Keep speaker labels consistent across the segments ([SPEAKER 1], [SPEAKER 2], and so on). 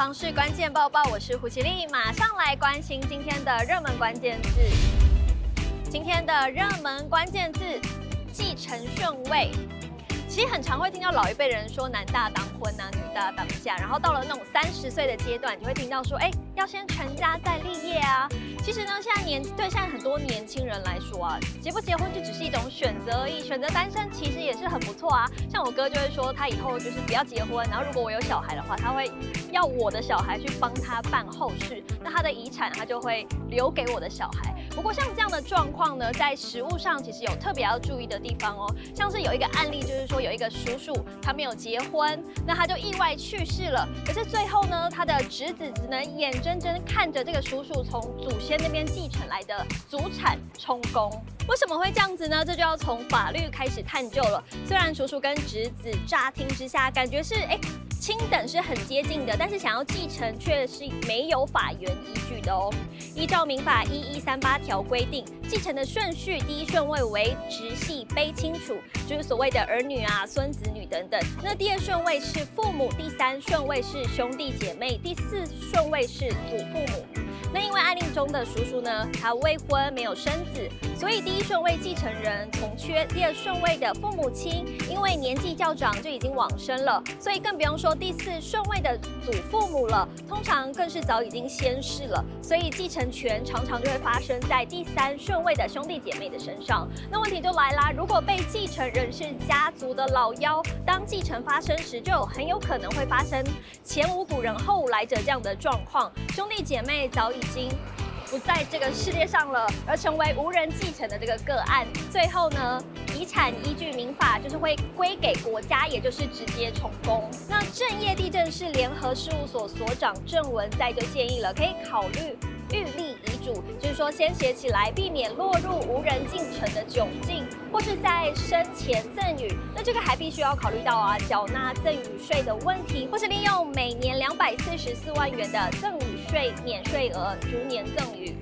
[SPEAKER 1] 房市关键报报，我是胡綺丽，马上来关心今天的热门关键字。今天的热门关键字：继承顺位。其实很常会听到老一辈人说男大当婚啊，女大当嫁，然后到了那种三十岁的阶段，你会听到说，哎，要先成家再立业啊。其实呢，现在年对现在很多年轻人来说啊，结不结婚就只是一种选择而已，选择单身其实也是很不错啊。像我哥就会说，他以后就是不要结婚，然后如果我有小孩的话，他会要我的小孩去帮他办后事，那他的遗产他就会留给我的小孩。不过像这样的状况呢，在实务上其实有特别要注意的地方哦，像是有一个案例就是说。有一个叔叔，他没有结婚，那他就意外去世了。可是最后呢，他的侄子只能眼睁睁看着这个叔叔从祖先那边继承来的祖产充公。为什么会这样子呢？这就要从法律开始探究了。虽然叔叔跟侄子乍听之下感觉是哎。亲等是很接近的，但是想要继承却是没有法源依据的哦。依照民法一一三八条规定，继承的顺序第一顺位为直系卑亲属，就是所谓的儿女啊、孙子女等等。那第二顺位是父母，第三顺位是兄弟姐妹，第四顺位是祖父母。那因为案例中的叔叔呢，他未婚没有生子，所以第一顺位继承人从缺。第二顺位的父母亲，因为年纪较长就已经往生了，所以更不用说第四顺位的祖父母了，通常更是早已经仙逝了，所以继承权常常就会发生在第三顺位的兄弟姐妹的身上。那问题就来啦，如果被继承人是家族的老幺，当继承发生时，就很有可能会发生前无古人后无来者这样的状况，兄弟姐妹早已。已经不在这个世界上了，而成为无人继承的这个个案，最后呢，遗产依据民法就是会归给国家，也就是直接充公。那正业地震是联合事务所所长郑文在就建议了，可以考虑。预立遗主，就是说先写起来，避免落入无人进城的窘境，或是在生前赠与，那这个还必须要考虑到啊，缴纳赠与税的问题，或是利用每年两百四十四万元的赠与税免税额逐年赠与。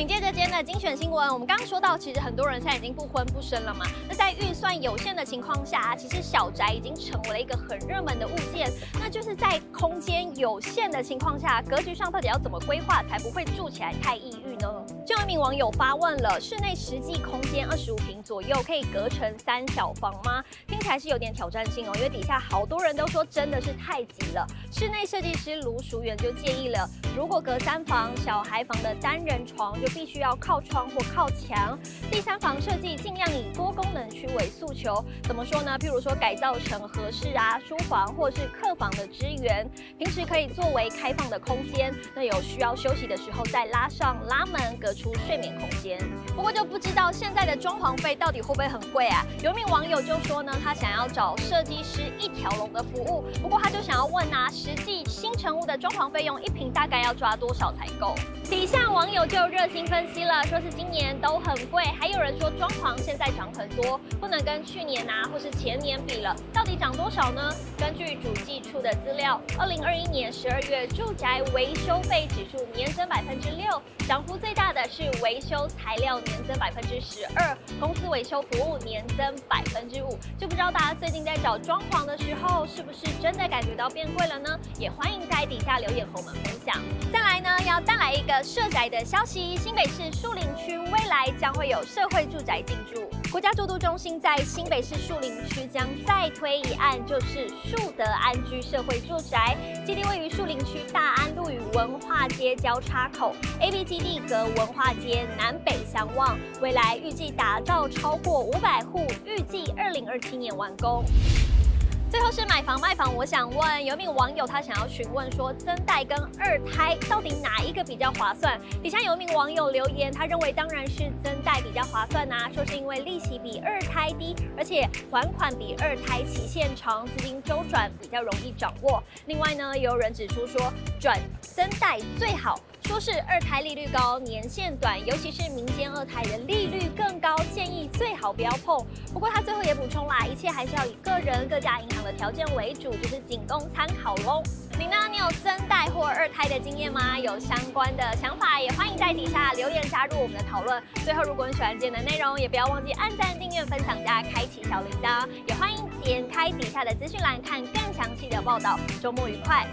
[SPEAKER 1] 紧接着今天的精选新闻，我们刚刚说到，其实很多人现在已经不婚不生了嘛。那在预算有限的情况下，其实小宅已经成为了一个很热门的物件。那就是在空间有限的情况下，格局上到底要怎么规划才不会住起来太抑郁呢？就有一名网友发问了：室内实际空间二十五平左右，可以隔成三小房吗？听起来是有点挑战性哦，因为底下好多人都说真的是太挤了。室内设计师卢淑媛就建议了，如果隔三房小孩房的单人床就必须要靠窗或靠墙。第三房设计尽量以多功能区为诉求。怎么说呢？譬如说改造成和室啊、书房或是客房的支援，平时可以作为开放的空间。那有需要休息的时候再拉上拉门，隔出睡眠空间。不过就不知道现在的装潢费到底会不会很贵啊？有一名网友就说呢，他想要找设计师一条龙的服务，不过他就想要问啊，实际新成屋的装潢费用一平大概要抓多少才够？底下网友就热心分析了，说是今年都很贵，还有人说装潢现在涨很多，不能跟去年啊或是前年比了，到底涨多少呢？根据主计处的资料，二零二一年十二月住宅维修费指数年增百分之六，涨幅最大的是维修材料年增百分之十二，公司维修服务年增百分之五。就不知道大家最近在找装潢的时候，是不是真的感觉到变贵了呢？也欢迎在底下留言和我们分享。再来呢，个。社宅的消息，新北市树林区未来将会有社会住宅进驻。国家住都中心在新北市树林区将再推一案，就是树德安居社会住宅，基地位于树林区大安路与文化街交叉口，A、B 基地隔文化街南北相望，未来预计打造超过五百户，预计二零二七年完工。最后是买房卖房，我想问有一名网友，他想要询问说，增贷跟二胎到底哪一个比较划算？底下有一名网友留言，他认为当然是增贷比较划算呐、啊，说是因为利息比二胎低，而且还款比二胎期限长，资金周转比较容易掌握。另外呢，也有人指出说，转增贷最好。说是二胎利率高，年限短，尤其是民间二胎的利率更高，建议最好不要碰。不过他最后也补充啦，一切还是要以个人各家银行的条件为主，就是仅供参考喽。你呢？你有增贷或二胎的经验吗？有相关的想法，也欢迎在底下留言加入我们的讨论。最后，如果你喜欢今天的内容，也不要忘记按赞、订阅、分享加开启小铃铛，也欢迎点开底下的资讯栏看更详细的报道。周末愉快！